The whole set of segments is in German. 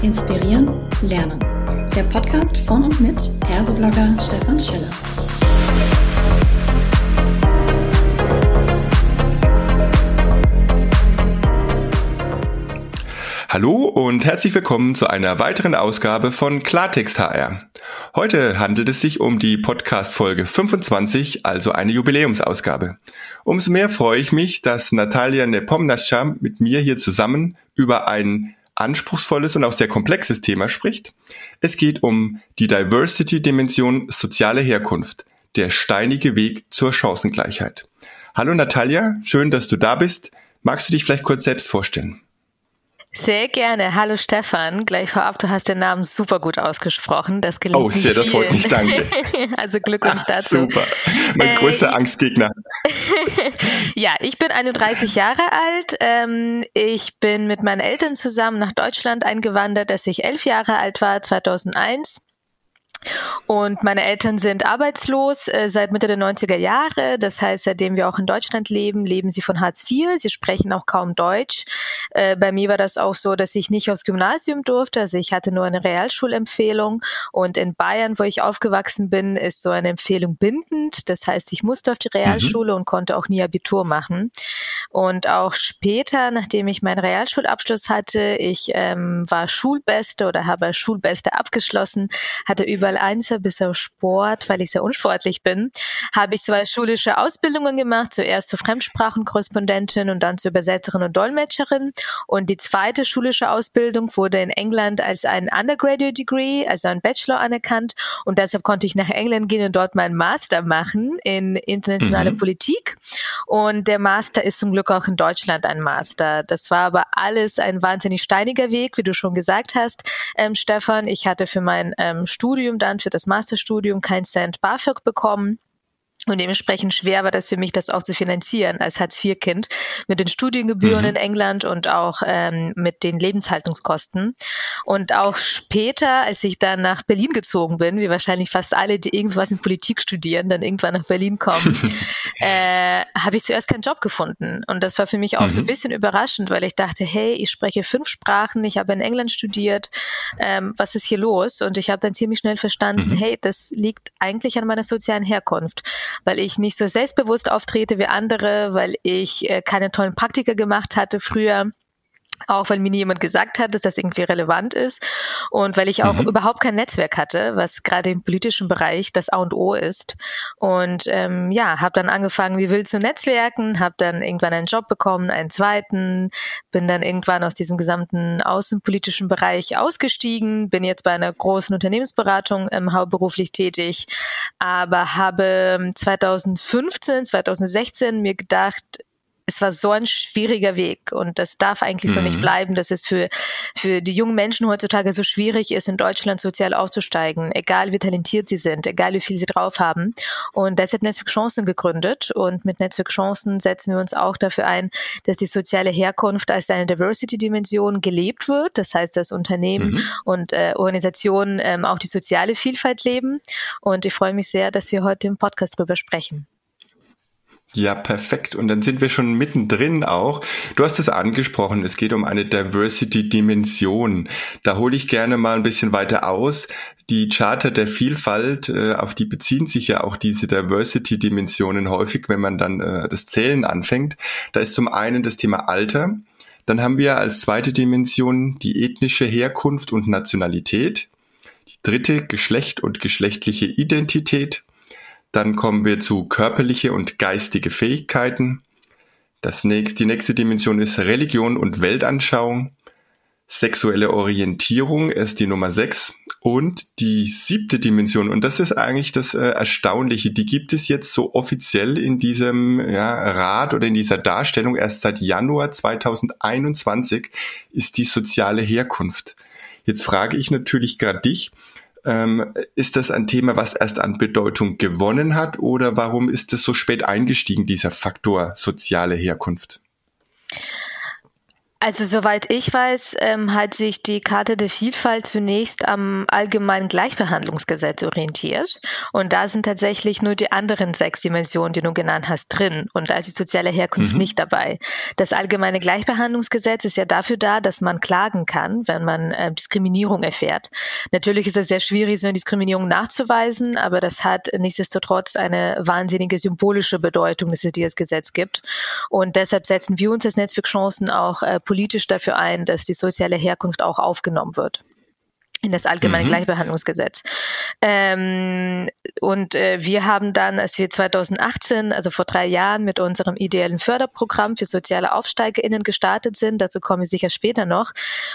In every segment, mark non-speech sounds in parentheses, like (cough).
Inspirieren, Lernen. Der Podcast von und mit Erso-Blogger Stefan Schiller. Hallo und herzlich willkommen zu einer weiteren Ausgabe von Klartext HR. Heute handelt es sich um die Podcast Folge 25, also eine Jubiläumsausgabe. Umso mehr freue ich mich, dass Natalia Nepomnascha mit mir hier zusammen über ein anspruchsvolles und auch sehr komplexes Thema spricht. Es geht um die Diversity-Dimension soziale Herkunft, der steinige Weg zur Chancengleichheit. Hallo Natalia, schön, dass du da bist. Magst du dich vielleicht kurz selbst vorstellen? Sehr gerne. Hallo Stefan. Gleich vorab, du hast den Namen super gut ausgesprochen. Das gelingt Oh, sehr, das freut mich. Danke. (laughs) also Glückwunsch ah, dazu. Super. Mein äh, größter Angstgegner. (laughs) ja, ich bin 31 Jahre alt. Ähm, ich bin mit meinen Eltern zusammen nach Deutschland eingewandert, als ich elf Jahre alt war, 2001. Und meine Eltern sind arbeitslos äh, seit Mitte der 90er Jahre. Das heißt, seitdem wir auch in Deutschland leben, leben sie von Hartz IV. Sie sprechen auch kaum Deutsch. Äh, bei mir war das auch so, dass ich nicht aufs Gymnasium durfte. Also ich hatte nur eine Realschulempfehlung. Und in Bayern, wo ich aufgewachsen bin, ist so eine Empfehlung bindend. Das heißt, ich musste auf die Realschule mhm. und konnte auch nie Abitur machen. Und auch später, nachdem ich meinen Realschulabschluss hatte, ich ähm, war Schulbeste oder habe Schulbeste abgeschlossen, hatte überall Einser bis auf Sport, weil ich sehr unsportlich bin, habe ich zwei schulische Ausbildungen gemacht, zuerst zur Fremdsprachenkorrespondentin und dann zur Übersetzerin und Dolmetscherin. Und die zweite schulische Ausbildung wurde in England als ein Undergraduate Degree, also ein Bachelor anerkannt. Und deshalb konnte ich nach England gehen und dort meinen Master machen in internationale mhm. Politik. Und der Master ist zum Glück auch in Deutschland ein Master. Das war aber alles ein wahnsinnig steiniger Weg, wie du schon gesagt hast, ähm, Stefan. Ich hatte für mein ähm, Studium dann, für das Masterstudium, kein Cent BAföG bekommen. Und dementsprechend schwer war das für mich, das auch zu finanzieren als Hartz-IV-Kind mit den Studiengebühren mhm. in England und auch ähm, mit den Lebenshaltungskosten. Und auch später, als ich dann nach Berlin gezogen bin, wie wahrscheinlich fast alle, die irgendwas in Politik studieren, dann irgendwann nach Berlin kommen, (laughs) äh, habe ich zuerst keinen Job gefunden. Und das war für mich auch mhm. so ein mhm. bisschen überraschend, weil ich dachte, hey, ich spreche fünf Sprachen, ich habe in England studiert, ähm, was ist hier los? Und ich habe dann ziemlich schnell verstanden, mhm. hey, das liegt eigentlich an meiner sozialen Herkunft weil ich nicht so selbstbewusst auftrete wie andere, weil ich äh, keine tollen Praktika gemacht hatte früher auch weil mir nie jemand gesagt hat, dass das irgendwie relevant ist und weil ich auch mhm. überhaupt kein Netzwerk hatte, was gerade im politischen Bereich das A und O ist. Und ähm, ja, habe dann angefangen, wie wild zu netzwerken, habe dann irgendwann einen Job bekommen, einen zweiten, bin dann irgendwann aus diesem gesamten außenpolitischen Bereich ausgestiegen, bin jetzt bei einer großen Unternehmensberatung ähm, hauptberuflich tätig, aber habe 2015, 2016 mir gedacht, es war so ein schwieriger Weg und das darf eigentlich mhm. so nicht mhm. bleiben, dass es für, für die jungen Menschen heutzutage so schwierig ist, in Deutschland sozial aufzusteigen, egal wie talentiert sie sind, egal wie viel sie drauf haben. Und deshalb Netzwerk Chancen gegründet und mit Netzwerk Chancen setzen wir uns auch dafür ein, dass die soziale Herkunft als eine Diversity-Dimension gelebt wird. Das heißt, dass Unternehmen mhm. und äh, Organisationen ähm, auch die soziale Vielfalt leben. Und ich freue mich sehr, dass wir heute im Podcast darüber sprechen. Ja, perfekt. Und dann sind wir schon mittendrin auch. Du hast es angesprochen, es geht um eine Diversity-Dimension. Da hole ich gerne mal ein bisschen weiter aus. Die Charter der Vielfalt, äh, auf die beziehen sich ja auch diese Diversity-Dimensionen häufig, wenn man dann äh, das Zählen anfängt. Da ist zum einen das Thema Alter. Dann haben wir als zweite Dimension die ethnische Herkunft und Nationalität. Die dritte Geschlecht und geschlechtliche Identität. Dann kommen wir zu körperliche und geistige Fähigkeiten. Das nächste, die nächste Dimension ist Religion und Weltanschauung. Sexuelle Orientierung ist die Nummer 6. Und die siebte Dimension, und das ist eigentlich das äh, Erstaunliche, die gibt es jetzt so offiziell in diesem ja, Rat oder in dieser Darstellung erst seit Januar 2021, ist die soziale Herkunft. Jetzt frage ich natürlich gerade dich, ähm, ist das ein Thema, was erst an Bedeutung gewonnen hat oder warum ist es so spät eingestiegen, dieser Faktor soziale Herkunft? Also soweit ich weiß, ähm, hat sich die Karte der Vielfalt zunächst am allgemeinen Gleichbehandlungsgesetz orientiert. Und da sind tatsächlich nur die anderen sechs Dimensionen, die du genannt hast, drin. Und da ist die soziale Herkunft mhm. nicht dabei. Das allgemeine Gleichbehandlungsgesetz ist ja dafür da, dass man klagen kann, wenn man äh, Diskriminierung erfährt. Natürlich ist es sehr schwierig, so eine Diskriminierung nachzuweisen, aber das hat nichtsdestotrotz eine wahnsinnige symbolische Bedeutung, dass es dieses Gesetz gibt. Und deshalb setzen wir uns als Netzwerk Chancen auch äh, politisch dafür ein, dass die soziale Herkunft auch aufgenommen wird in das allgemeine mhm. Gleichbehandlungsgesetz. Ähm, und äh, wir haben dann, als wir 2018, also vor drei Jahren, mit unserem ideellen Förderprogramm für soziale AufsteigerInnen gestartet sind, dazu komme ich sicher später noch,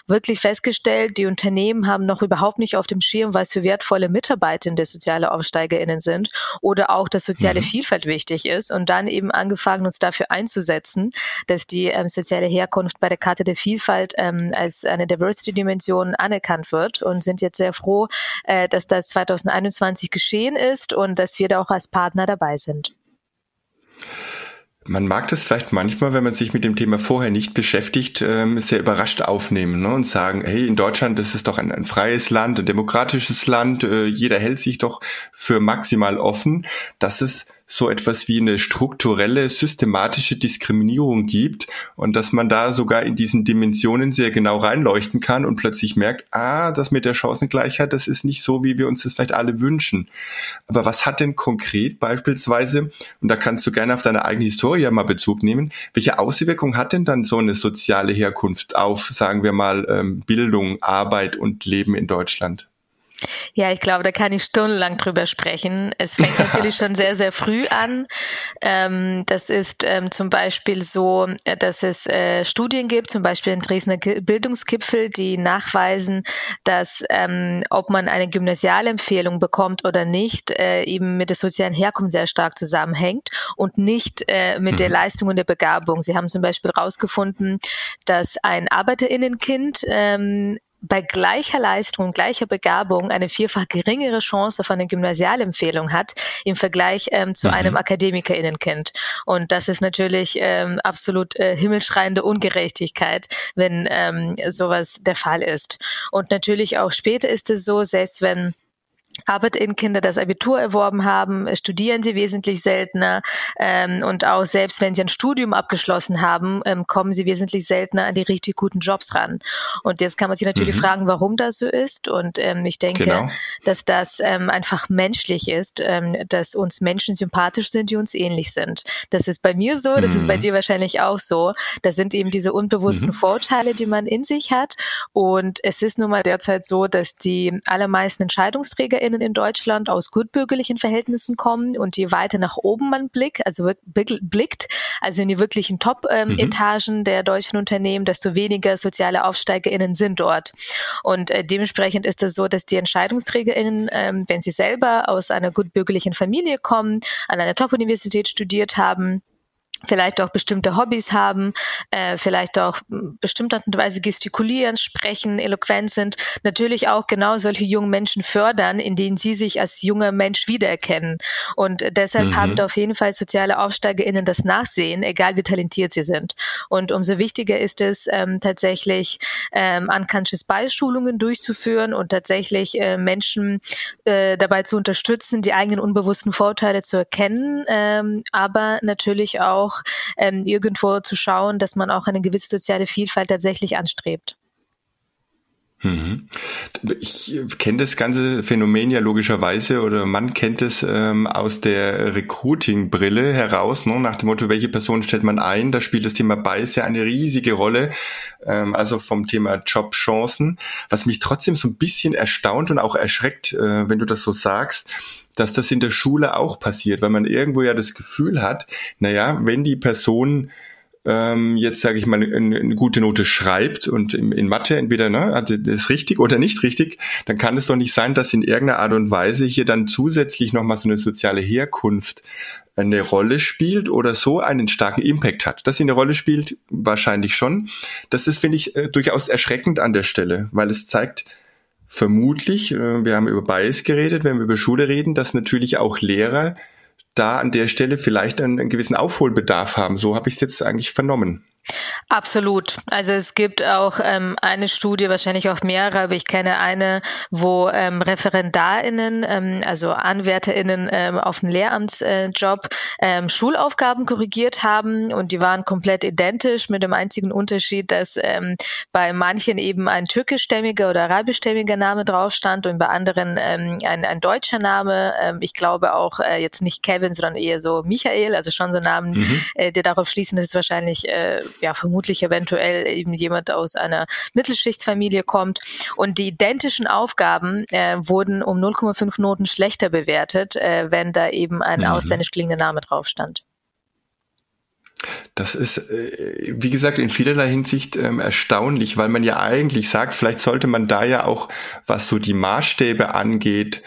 wirklich festgestellt, die Unternehmen haben noch überhaupt nicht auf dem Schirm, was für wertvolle Mitarbeitende soziale AufsteigerInnen sind oder auch, dass soziale mhm. Vielfalt wichtig ist. Und dann eben angefangen, uns dafür einzusetzen, dass die ähm, soziale Herkunft bei der Karte der Vielfalt ähm, als eine Diversity-Dimension anerkannt wird. Und sind jetzt sehr froh, äh, dass das 2021 geschehen ist und dass wir da auch als Partner dabei sind. Man mag das vielleicht manchmal, wenn man sich mit dem Thema vorher nicht beschäftigt, ähm, sehr überrascht aufnehmen ne, und sagen, hey, in Deutschland das ist doch ein, ein freies Land, ein demokratisches Land, äh, jeder hält sich doch für maximal offen, dass es so etwas wie eine strukturelle, systematische Diskriminierung gibt und dass man da sogar in diesen Dimensionen sehr genau reinleuchten kann und plötzlich merkt, ah, das mit der Chancengleichheit, das ist nicht so, wie wir uns das vielleicht alle wünschen. Aber was hat denn konkret beispielsweise, und da kannst du gerne auf deine eigene Historie mal Bezug nehmen, welche Auswirkungen hat denn dann so eine soziale Herkunft auf, sagen wir mal, ähm, Bildung, Arbeit und Leben in Deutschland? Ja, ich glaube, da kann ich stundenlang drüber sprechen. Es fängt natürlich schon sehr, sehr früh an. Ähm, das ist ähm, zum Beispiel so, äh, dass es äh, Studien gibt, zum Beispiel in Dresdner Bildungsgipfel, die nachweisen, dass ähm, ob man eine Gymnasialempfehlung bekommt oder nicht, äh, eben mit der sozialen Herkunft sehr stark zusammenhängt und nicht mit mhm. der Leistung und der Begabung. Sie haben zum Beispiel herausgefunden, dass ein Arbeiterinnenkind bei gleicher Leistung und gleicher Begabung eine vierfach geringere Chance auf eine Gymnasialempfehlung hat im Vergleich ähm, zu mhm. einem Akademikerinnenkind. Und das ist natürlich ähm, absolut äh, himmelschreiende Ungerechtigkeit, wenn ähm, sowas der Fall ist. Und natürlich auch später ist es so, selbst wenn Arbeiterinnenkinder das Abitur erworben haben, studieren sie wesentlich seltener ähm, und auch selbst wenn sie ein Studium abgeschlossen haben, ähm, kommen sie wesentlich seltener an die richtig guten Jobs ran. Und jetzt kann man sich natürlich mhm. fragen, warum das so ist. Und ähm, ich denke, genau. dass das ähm, einfach menschlich ist, ähm, dass uns Menschen sympathisch sind, die uns ähnlich sind. Das ist bei mir so, das mhm. ist bei mhm. dir wahrscheinlich auch so. Das sind eben diese unbewussten mhm. Vorteile, die man in sich hat. Und es ist nun mal derzeit so, dass die allermeisten Entscheidungsträger BürgerInnen in Deutschland aus gutbürgerlichen Verhältnissen kommen und je weiter nach oben man blickt, also blickt, also in die wirklichen Top-Etagen mhm. der deutschen Unternehmen, desto weniger soziale AufsteigerInnen sind dort. Und äh, dementsprechend ist es so, dass die EntscheidungsträgerInnen, ähm, wenn sie selber aus einer gutbürgerlichen Familie kommen, an einer Top-Universität studiert haben, vielleicht auch bestimmte Hobbys haben, äh, vielleicht auch bestimmte Art und Weise gestikulieren, sprechen, eloquent sind, natürlich auch genau solche jungen Menschen fördern, in denen sie sich als junger Mensch wiedererkennen. Und deshalb mhm. haben auf jeden Fall soziale AufsteigerInnen das Nachsehen, egal wie talentiert sie sind. Und umso wichtiger ist es, ähm, tatsächlich ähm, unconscious Beispielungen durchzuführen und tatsächlich äh, Menschen äh, dabei zu unterstützen, die eigenen unbewussten Vorteile zu erkennen, ähm, aber natürlich auch auch ähm, irgendwo zu schauen, dass man auch eine gewisse soziale Vielfalt tatsächlich anstrebt. Mhm. Ich kenne das ganze Phänomen ja logischerweise oder man kennt es ähm, aus der Recruiting-Brille heraus, ne? nach dem Motto, welche Person stellt man ein? Da spielt das Thema Bias ja eine riesige Rolle, ähm, also vom Thema Jobchancen. Was mich trotzdem so ein bisschen erstaunt und auch erschreckt, äh, wenn du das so sagst, dass das in der Schule auch passiert, weil man irgendwo ja das Gefühl hat, naja, wenn die Person ähm, jetzt sage ich mal eine, eine, gute Note schreibt und in, in Mathe entweder ne, also das ist richtig oder nicht richtig, dann kann es doch nicht sein, dass in irgendeiner Art und Weise hier dann zusätzlich nochmal so eine soziale Herkunft eine Rolle spielt oder so einen starken Impact hat. Dass sie eine Rolle spielt, wahrscheinlich schon. Das ist, finde ich, äh, durchaus erschreckend an der Stelle, weil es zeigt, vermutlich, äh, wir haben über Bias geredet, wenn wir über Schule reden, dass natürlich auch Lehrer da an der Stelle vielleicht einen, einen gewissen Aufholbedarf haben. So habe ich es jetzt eigentlich vernommen. Absolut. Also es gibt auch ähm, eine Studie, wahrscheinlich auch mehrere, aber ich kenne eine, wo ähm, ReferendarInnen, ähm, also AnwärterInnen ähm, auf einen Lehramtsjob ähm, Schulaufgaben korrigiert haben und die waren komplett identisch mit dem einzigen Unterschied, dass ähm, bei manchen eben ein türkischstämmiger oder arabischstämmiger Name drauf stand und bei anderen ähm, ein, ein deutscher Name. Ähm, ich glaube auch äh, jetzt nicht Kevin, sondern eher so Michael, also schon so Namen, mhm. äh, die darauf schließen, dass es wahrscheinlich äh, ja vermutlich eventuell eben jemand aus einer Mittelschichtsfamilie kommt. Und die identischen Aufgaben äh, wurden um 0,5 Noten schlechter bewertet, äh, wenn da eben ein mhm. ausländisch klingender Name drauf stand. Das ist, äh, wie gesagt, in vielerlei Hinsicht ähm, erstaunlich, weil man ja eigentlich sagt, vielleicht sollte man da ja auch, was so die Maßstäbe angeht,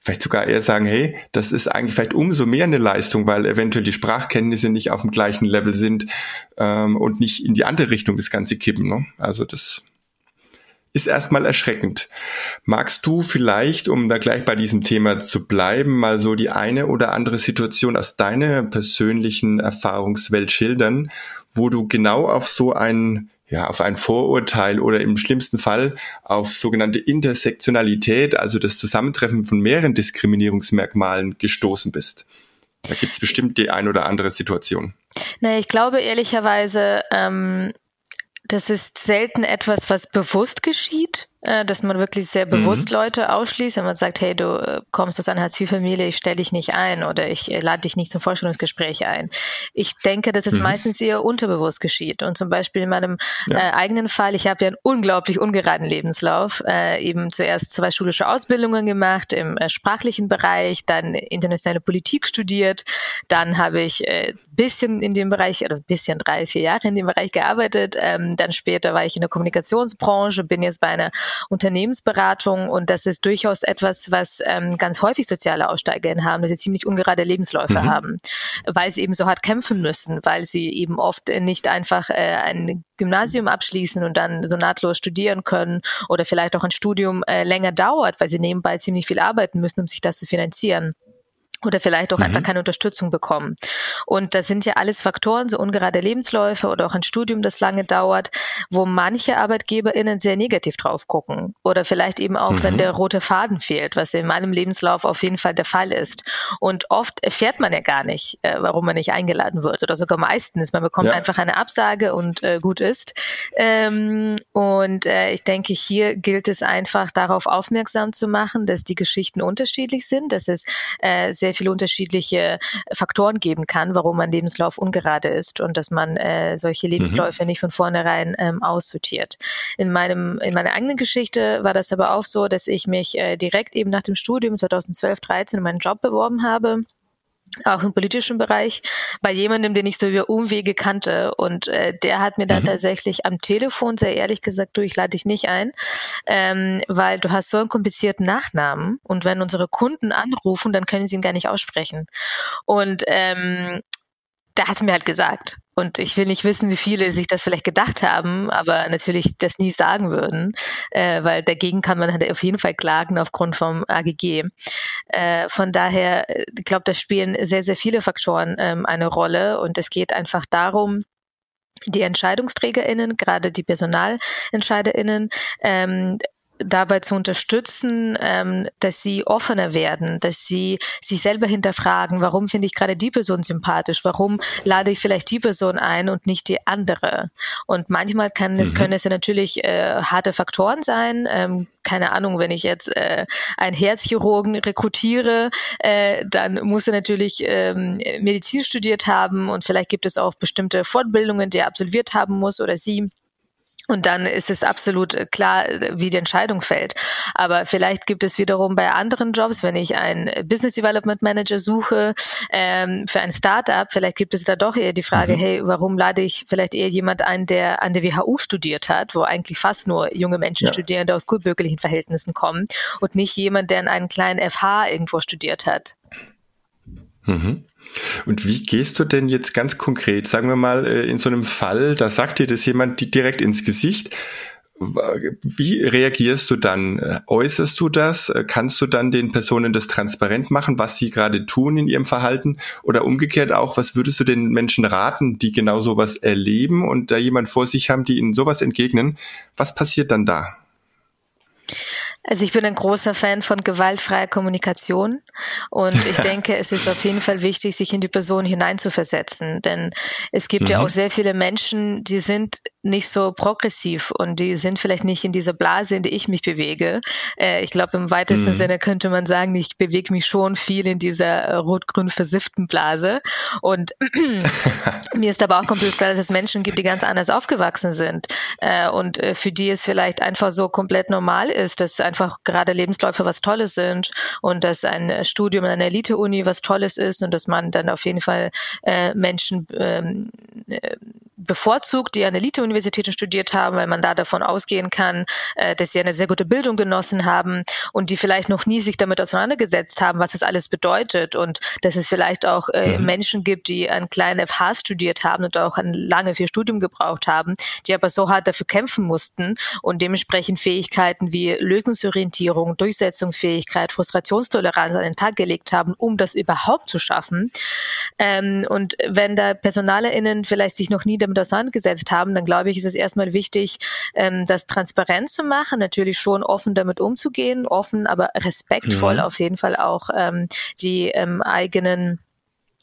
vielleicht sogar eher sagen, hey, das ist eigentlich vielleicht umso mehr eine Leistung, weil eventuell die Sprachkenntnisse nicht auf dem gleichen Level sind ähm, und nicht in die andere Richtung das Ganze kippen. Ne? Also das ist erstmal erschreckend. Magst du vielleicht, um da gleich bei diesem Thema zu bleiben, mal so die eine oder andere Situation aus deiner persönlichen Erfahrungswelt schildern, wo du genau auf so ein ja, auf ein Vorurteil oder im schlimmsten Fall auf sogenannte Intersektionalität, also das Zusammentreffen von mehreren Diskriminierungsmerkmalen gestoßen bist. Da gibt's bestimmt die ein oder andere Situation. Nee, ich glaube ehrlicherweise, ähm, das ist selten etwas, was bewusst geschieht. Äh, dass man wirklich sehr bewusst mhm. Leute ausschließt, wenn man sagt, hey, du äh, kommst aus einer Hartz-IV-Familie, ich stelle dich nicht ein oder ich äh, lade dich nicht zum Vorstellungsgespräch ein. Ich denke, dass es mhm. meistens eher unterbewusst geschieht. Und zum Beispiel in meinem ja. äh, eigenen Fall, ich habe ja einen unglaublich ungeraden Lebenslauf, äh, eben zuerst zwei schulische Ausbildungen gemacht im äh, sprachlichen Bereich, dann internationale Politik studiert, dann habe ich äh, bisschen in dem Bereich, oder bisschen drei, vier Jahre in dem Bereich gearbeitet, ähm, dann später war ich in der Kommunikationsbranche, bin jetzt bei einer Unternehmensberatung und das ist durchaus etwas, was ähm, ganz häufig soziale AussteigerInnen haben, dass sie ziemlich ungerade Lebensläufe mhm. haben, weil sie eben so hart kämpfen müssen, weil sie eben oft nicht einfach äh, ein Gymnasium abschließen und dann so nahtlos studieren können oder vielleicht auch ein Studium äh, länger dauert, weil sie nebenbei ziemlich viel arbeiten müssen, um sich das zu finanzieren oder vielleicht auch mhm. einfach keine Unterstützung bekommen. Und das sind ja alles Faktoren, so ungerade Lebensläufe oder auch ein Studium, das lange dauert, wo manche ArbeitgeberInnen sehr negativ drauf gucken. Oder vielleicht eben auch, mhm. wenn der rote Faden fehlt, was in meinem Lebenslauf auf jeden Fall der Fall ist. Und oft erfährt man ja gar nicht, äh, warum man nicht eingeladen wird. Oder sogar meistens. Man bekommt ja. einfach eine Absage und äh, gut ist. Ähm, und äh, ich denke, hier gilt es einfach darauf aufmerksam zu machen, dass die Geschichten unterschiedlich sind, dass es äh, sehr sehr viele unterschiedliche Faktoren geben kann, warum ein Lebenslauf ungerade ist und dass man äh, solche mhm. Lebensläufe mhm. nicht von vornherein ähm, aussortiert. In meinem, in meiner eigenen Geschichte war das aber auch so, dass ich mich äh, direkt eben nach dem Studium 2012, 13 in meinen Job beworben habe auch im politischen Bereich, bei jemandem, den ich so über Umwege kannte. Und äh, der hat mir dann mhm. tatsächlich am Telefon sehr ehrlich gesagt, du, ich lade dich nicht ein, ähm, weil du hast so einen komplizierten Nachnamen und wenn unsere Kunden anrufen, dann können sie ihn gar nicht aussprechen. Und ähm, der hat mir halt gesagt. Und ich will nicht wissen, wie viele sich das vielleicht gedacht haben, aber natürlich das nie sagen würden, äh, weil dagegen kann man halt auf jeden Fall klagen aufgrund vom AGG. Äh, von daher, äh, ich glaube, da spielen sehr, sehr viele Faktoren ähm, eine Rolle und es geht einfach darum, die EntscheidungsträgerInnen, gerade die PersonalentscheiderInnen, ähm, dabei zu unterstützen, ähm, dass sie offener werden, dass sie sich selber hinterfragen, warum finde ich gerade die Person sympathisch, warum lade ich vielleicht die Person ein und nicht die andere. Und manchmal kann es, mhm. können es ja natürlich äh, harte Faktoren sein. Ähm, keine Ahnung, wenn ich jetzt äh, einen Herzchirurgen rekrutiere, äh, dann muss er natürlich ähm, Medizin studiert haben und vielleicht gibt es auch bestimmte Fortbildungen, die er absolviert haben muss oder sie. Und dann ist es absolut äh, klar, wie die Entscheidung fällt. Aber vielleicht gibt es wiederum bei anderen Jobs, wenn ich einen Business Development Manager suche ähm, für ein Startup, vielleicht gibt es da doch eher die Frage, mhm. hey, warum lade ich vielleicht eher jemand ein, der an der WHU studiert hat, wo eigentlich fast nur junge Menschen ja. studieren, die aus gutbürgerlichen Verhältnissen kommen und nicht jemand, der in einem kleinen FH irgendwo studiert hat. Mhm. Und wie gehst du denn jetzt ganz konkret, sagen wir mal, äh, in so einem Fall, da sagt dir das jemand direkt ins Gesicht, wie reagierst du dann? Äußerst du das? Kannst du dann den Personen das transparent machen, was sie gerade tun in ihrem Verhalten? Oder umgekehrt auch, was würdest du den Menschen raten, die genau sowas erleben und da jemand vor sich haben, die ihnen sowas entgegnen? Was passiert dann da? Also ich bin ein großer Fan von gewaltfreier Kommunikation und ich (laughs) denke, es ist auf jeden Fall wichtig, sich in die Person hineinzuversetzen, denn es gibt mhm. ja auch sehr viele Menschen, die sind nicht so progressiv und die sind vielleicht nicht in dieser Blase, in der ich mich bewege. Äh, ich glaube, im weitesten mhm. Sinne könnte man sagen, ich bewege mich schon viel in dieser äh, rot-grün versifften Blase und (laughs) mir ist aber auch komplett klar, dass es Menschen gibt, die ganz anders aufgewachsen sind äh, und äh, für die es vielleicht einfach so komplett normal ist, dass einfach gerade Lebensläufe was Tolles sind und dass ein Studium in einer Elite-Uni was Tolles ist und dass man dann auf jeden Fall äh, Menschen ähm, äh, bevorzugt, die an Elite-Universitäten studiert haben, weil man da davon ausgehen kann, äh, dass sie eine sehr gute Bildung genossen haben und die vielleicht noch nie sich damit auseinandergesetzt haben, was das alles bedeutet und dass es vielleicht auch äh, mhm. Menschen gibt, die einen kleinen FH studiert haben und auch ein lange für Studium gebraucht haben, die aber so hart dafür kämpfen mussten und dementsprechend Fähigkeiten wie Lösungsorientierung, Durchsetzungsfähigkeit, Frustrationstoleranz an den Tag gelegt haben, um das überhaupt zu schaffen. Ähm, und wenn da PersonalerInnen vielleicht sich noch nie damit auseinandergesetzt haben, dann glaube ich, ist es erstmal wichtig, ähm, das transparent zu machen, natürlich schon offen damit umzugehen, offen, aber respektvoll mhm. auf jeden Fall auch ähm, die ähm, eigenen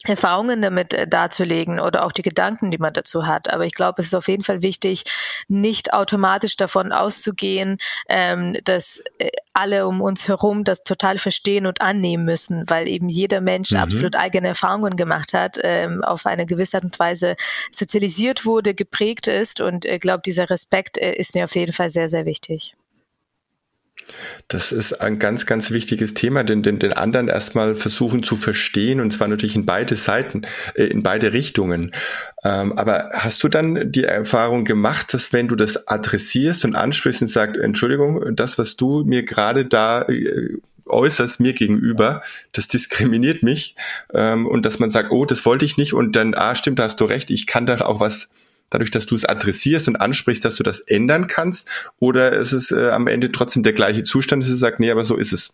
Erfahrungen damit äh, darzulegen oder auch die Gedanken, die man dazu hat. Aber ich glaube, es ist auf jeden Fall wichtig, nicht automatisch davon auszugehen, ähm, dass äh, alle um uns herum das total verstehen und annehmen müssen, weil eben jeder Mensch mhm. absolut eigene Erfahrungen gemacht hat, ähm, auf eine gewisse Art und Weise sozialisiert wurde, geprägt ist. Und ich äh, glaube, dieser Respekt äh, ist mir auf jeden Fall sehr, sehr wichtig. Das ist ein ganz, ganz wichtiges Thema, den, den, den anderen erstmal versuchen zu verstehen und zwar natürlich in beide Seiten, äh, in beide Richtungen. Ähm, aber hast du dann die Erfahrung gemacht, dass wenn du das adressierst und ansprichst und sagst, Entschuldigung, das, was du mir gerade da äh, äußerst mir gegenüber, das diskriminiert mich ähm, und dass man sagt, oh, das wollte ich nicht und dann, ah, stimmt, da hast du recht, ich kann da auch was dadurch, dass du es adressierst und ansprichst, dass du das ändern kannst? Oder ist es äh, am Ende trotzdem der gleiche Zustand, dass du sagst, nee, aber so ist es?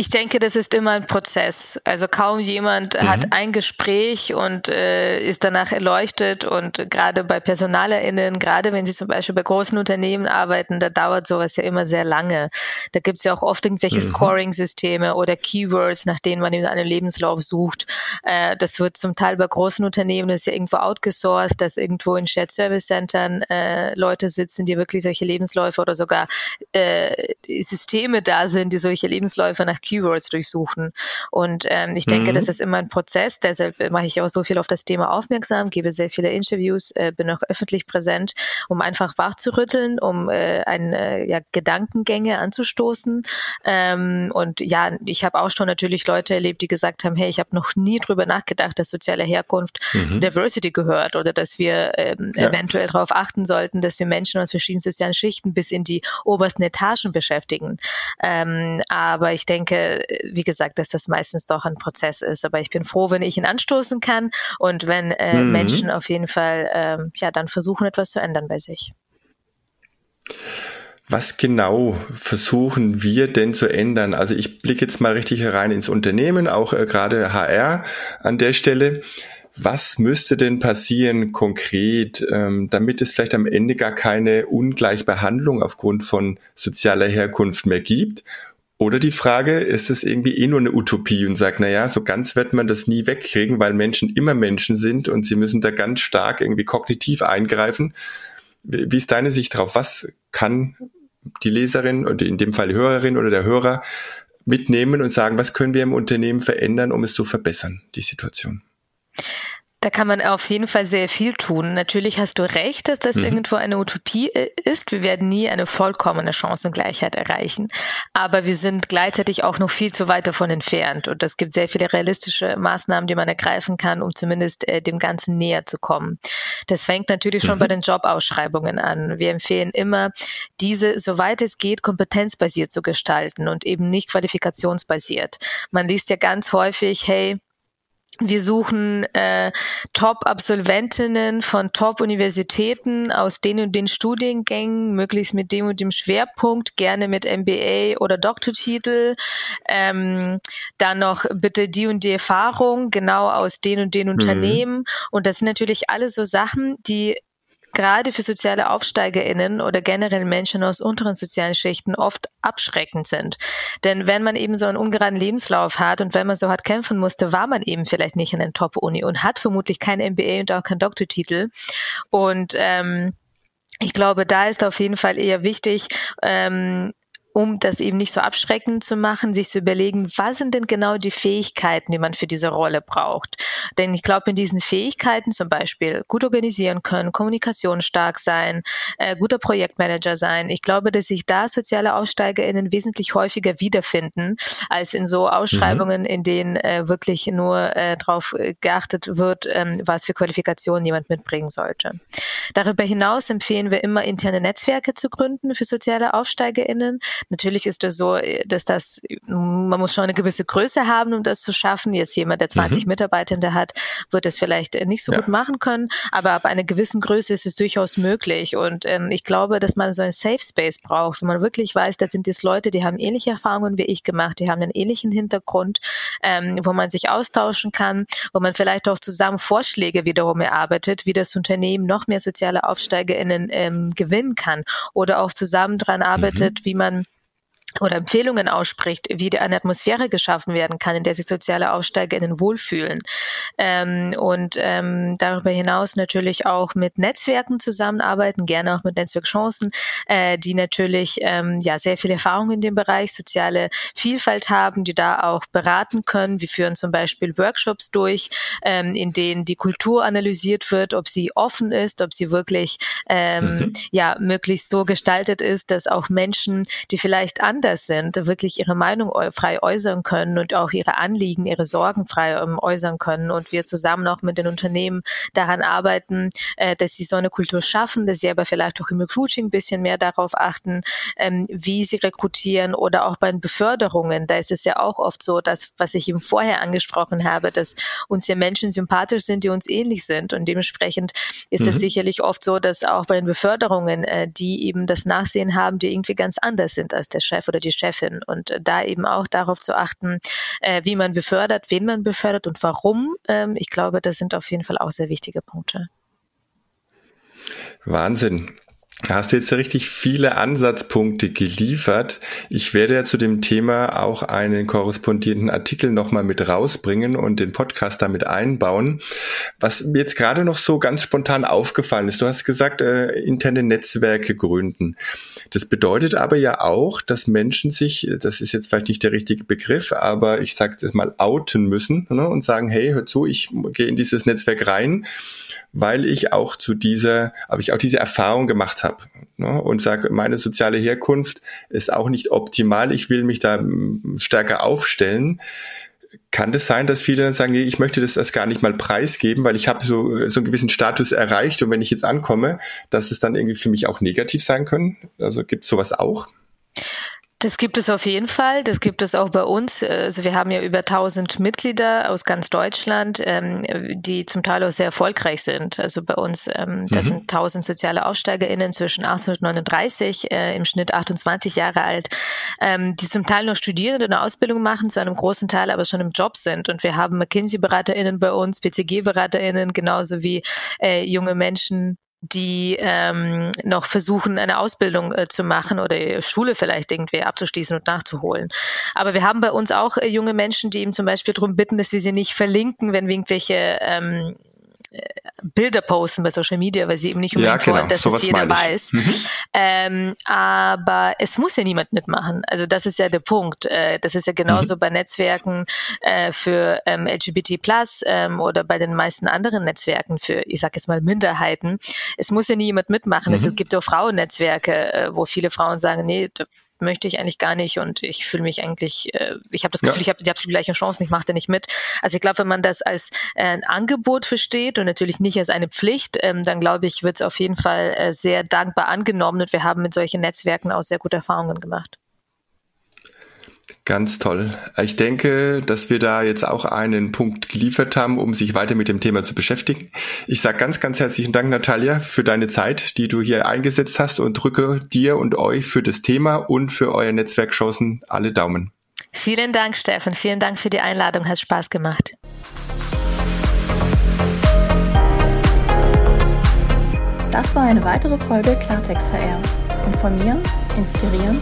Ich denke, das ist immer ein Prozess. Also kaum jemand mhm. hat ein Gespräch und äh, ist danach erleuchtet. Und gerade bei PersonalerInnen, gerade wenn sie zum Beispiel bei großen Unternehmen arbeiten, da dauert sowas ja immer sehr lange. Da gibt es ja auch oft irgendwelche mhm. Scoring-Systeme oder Keywords, nach denen man in einem Lebenslauf sucht. Äh, das wird zum Teil bei großen Unternehmen, das ist ja irgendwo outgesourced, dass irgendwo in Shared Service Centern äh, Leute sitzen, die wirklich solche Lebensläufe oder sogar äh, Systeme da sind, die solche Lebensläufe nach Keywords durchsuchen. Und ähm, ich denke, mhm. das ist immer ein Prozess. Deshalb mache ich auch so viel auf das Thema aufmerksam, gebe sehr viele Interviews, äh, bin auch öffentlich präsent, um einfach wachzurütteln, um äh, eine ja, Gedankengänge anzustoßen. Ähm, und ja, ich habe auch schon natürlich Leute erlebt, die gesagt haben, hey, ich habe noch nie drüber nachgedacht, dass soziale Herkunft mhm. zu Diversity gehört oder dass wir ähm, ja. eventuell darauf achten sollten, dass wir Menschen aus verschiedenen sozialen Schichten bis in die obersten Etagen beschäftigen. Ähm, aber ich denke, wie gesagt, dass das meistens doch ein Prozess ist. Aber ich bin froh, wenn ich ihn anstoßen kann und wenn äh, mhm. Menschen auf jeden Fall ähm, ja dann versuchen, etwas zu ändern bei sich. Was genau versuchen wir denn zu ändern? Also ich blicke jetzt mal richtig herein ins Unternehmen, auch äh, gerade HR an der Stelle. Was müsste denn passieren konkret, ähm, damit es vielleicht am Ende gar keine Ungleichbehandlung aufgrund von sozialer Herkunft mehr gibt oder die Frage, ist es irgendwie eh nur eine Utopie und sagt, na ja, so ganz wird man das nie wegkriegen, weil Menschen immer Menschen sind und sie müssen da ganz stark irgendwie kognitiv eingreifen. Wie ist deine Sicht drauf? Was kann die Leserin oder in dem Fall die Hörerin oder der Hörer mitnehmen und sagen, was können wir im Unternehmen verändern, um es zu verbessern, die Situation? Da kann man auf jeden Fall sehr viel tun. Natürlich hast du recht, dass das mhm. irgendwo eine Utopie äh, ist. Wir werden nie eine vollkommene Chancengleichheit erreichen. Aber wir sind gleichzeitig auch noch viel zu weit davon entfernt. Und es gibt sehr viele realistische Maßnahmen, die man ergreifen kann, um zumindest äh, dem Ganzen näher zu kommen. Das fängt natürlich schon mhm. bei den Jobausschreibungen an. Wir empfehlen immer, diese, soweit es geht, kompetenzbasiert zu gestalten und eben nicht qualifikationsbasiert. Man liest ja ganz häufig, hey, Wir suchen äh, Top-Absolventinnen von Top-Universitäten aus den und den Studiengängen, möglichst mit dem und dem Schwerpunkt, gerne mit MBA oder Doktortitel. Ähm, dann noch bitte die und die Erfahrung, genau aus den und den mhm. Unternehmen. Und das sind natürlich alle so Sachen, die gerade für soziale AufsteigerInnen oder generell Menschen aus unteren sozialen Schichten oft abschreckend sind. Denn wenn man eben so einen ungeraden Lebenslauf hat und wenn man so hart kämpfen musste, war man eben vielleicht nicht in einer Top-Uni und hat vermutlich kein MBA und auch keinen Doktortitel. Und ähm, ich glaube, da ist auf jeden Fall eher wichtig, ähm, um das eben nicht so abschreckend zu machen, sich zu überlegen, was sind denn genau die Fähigkeiten, die man für diese Rolle braucht. Denn ich glaube, in diesen Fähigkeiten zum Beispiel gut organisieren können, Kommunikation stark sein, äh, guter Projektmanager sein, ich glaube, dass sich da soziale AussteigerInnen wesentlich häufiger wiederfinden, als in so Ausschreibungen, mhm. in denen äh, wirklich nur äh, darauf geachtet wird, ähm, was für Qualifikationen jemand mitbringen sollte. Darüber hinaus empfehlen wir immer interne Netzwerke zu gründen für soziale AufsteigerInnen. Natürlich ist es so, dass das, man muss schon eine gewisse Größe haben, um das zu schaffen. Jetzt jemand, der 20 mhm. Mitarbeitende hat, wird es vielleicht nicht so ja. gut machen können, aber ab einer gewissen Größe ist es durchaus möglich. Und ähm, ich glaube, dass man so ein Safe Space braucht, wo man wirklich weiß, da sind jetzt Leute, die haben ähnliche Erfahrungen wie ich gemacht, die haben einen ähnlichen Hintergrund, ähm, wo man sich austauschen kann, wo man vielleicht auch zusammen Vorschläge wiederum erarbeitet, wie das Unternehmen noch mehr soziale AufsteigerInnen ähm, gewinnen kann oder auch zusammen daran arbeitet, mhm. wie man oder Empfehlungen ausspricht, wie eine Atmosphäre geschaffen werden kann, in der sich soziale AufsteigerInnen wohlfühlen. Ähm, und ähm, darüber hinaus natürlich auch mit Netzwerken zusammenarbeiten, gerne auch mit Netzwerkchancen, äh, die natürlich ähm, ja sehr viel Erfahrung in dem Bereich soziale Vielfalt haben, die da auch beraten können. Wir führen zum Beispiel Workshops durch, ähm, in denen die Kultur analysiert wird, ob sie offen ist, ob sie wirklich ähm, mhm. ja möglichst so gestaltet ist, dass auch Menschen, die vielleicht an anders sind, wirklich ihre Meinung frei äußern können und auch ihre Anliegen, ihre Sorgen frei ähm, äußern können. Und wir zusammen auch mit den Unternehmen daran arbeiten, äh, dass sie so eine Kultur schaffen, dass sie aber vielleicht auch im Recruiting ein bisschen mehr darauf achten, ähm, wie sie rekrutieren oder auch bei den Beförderungen. Da ist es ja auch oft so, dass, was ich eben vorher angesprochen habe, dass uns ja Menschen sympathisch sind, die uns ähnlich sind. Und dementsprechend ist es mhm. sicherlich oft so, dass auch bei den Beförderungen, äh, die eben das Nachsehen haben, die irgendwie ganz anders sind als der Chef oder die Chefin. Und äh, da eben auch darauf zu achten, äh, wie man befördert, wen man befördert und warum. Ähm, ich glaube, das sind auf jeden Fall auch sehr wichtige Punkte. Wahnsinn. Da hast du jetzt richtig viele Ansatzpunkte geliefert. Ich werde ja zu dem Thema auch einen korrespondierenden Artikel nochmal mit rausbringen und den Podcast damit einbauen. Was mir jetzt gerade noch so ganz spontan aufgefallen ist, du hast gesagt, äh, interne Netzwerke gründen. Das bedeutet aber ja auch, dass Menschen sich, das ist jetzt vielleicht nicht der richtige Begriff, aber ich sage es mal, outen müssen ne, und sagen, hey, hör zu, ich gehe in dieses Netzwerk rein weil ich auch zu dieser, aber ich auch diese Erfahrung gemacht habe ne, und sage, meine soziale Herkunft ist auch nicht optimal, ich will mich da stärker aufstellen. Kann das sein, dass viele dann sagen, nee, ich möchte das, das gar nicht mal preisgeben, weil ich habe so, so einen gewissen Status erreicht und wenn ich jetzt ankomme, dass es dann irgendwie für mich auch negativ sein können? Also gibt es sowas auch? Das gibt es auf jeden Fall. Das gibt es auch bei uns. Also wir haben ja über 1000 Mitglieder aus ganz Deutschland, ähm, die zum Teil auch sehr erfolgreich sind. Also bei uns, ähm, das mhm. sind 1000 soziale AufsteigerInnen zwischen 18 und 39, äh, im Schnitt 28 Jahre alt, ähm, die zum Teil noch studieren und eine Ausbildung machen, zu einem großen Teil aber schon im Job sind. Und wir haben McKinsey-BeraterInnen bei uns, PCG-BeraterInnen, genauso wie äh, junge Menschen, die ähm, noch versuchen, eine Ausbildung äh, zu machen oder Schule vielleicht irgendwie abzuschließen und nachzuholen. Aber wir haben bei uns auch äh, junge Menschen, die eben zum Beispiel darum bitten, dass wir sie nicht verlinken, wenn wir irgendwelche ähm, Bilder posten bei Social Media, weil sie eben nicht unbedingt ja, genau. wollen, dass so es jeder weiß. Mhm. Ähm, aber es muss ja niemand mitmachen. Also das ist ja der Punkt. Äh, das ist ja genauso mhm. bei Netzwerken äh, für ähm, LGBT Plus ähm, oder bei den meisten anderen Netzwerken für, ich sag jetzt mal, Minderheiten. Es muss ja nie jemand mitmachen. Mhm. Es gibt auch Frauennetzwerke, äh, wo viele Frauen sagen, nee, möchte ich eigentlich gar nicht und ich fühle mich eigentlich, äh, ich habe das Gefühl, ja. ich habe die absolut gleiche Chance, ich mache da nicht mit. Also ich glaube, wenn man das als äh, ein Angebot versteht und natürlich nicht als eine Pflicht, ähm, dann glaube ich, wird es auf jeden Fall äh, sehr dankbar angenommen und wir haben mit solchen Netzwerken auch sehr gute Erfahrungen gemacht. Ganz toll. Ich denke, dass wir da jetzt auch einen Punkt geliefert haben, um sich weiter mit dem Thema zu beschäftigen. Ich sage ganz, ganz herzlichen Dank, Natalia, für deine Zeit, die du hier eingesetzt hast und drücke dir und euch für das Thema und für euer Netzwerk Chancen alle Daumen. Vielen Dank, Steffen. Vielen Dank für die Einladung. Hat Spaß gemacht. Das war eine weitere Folge Klartext HR. Informieren, inspirieren,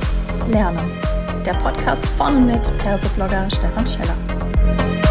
lernen der Podcast von und mit Persoblogger Stefan Scheller.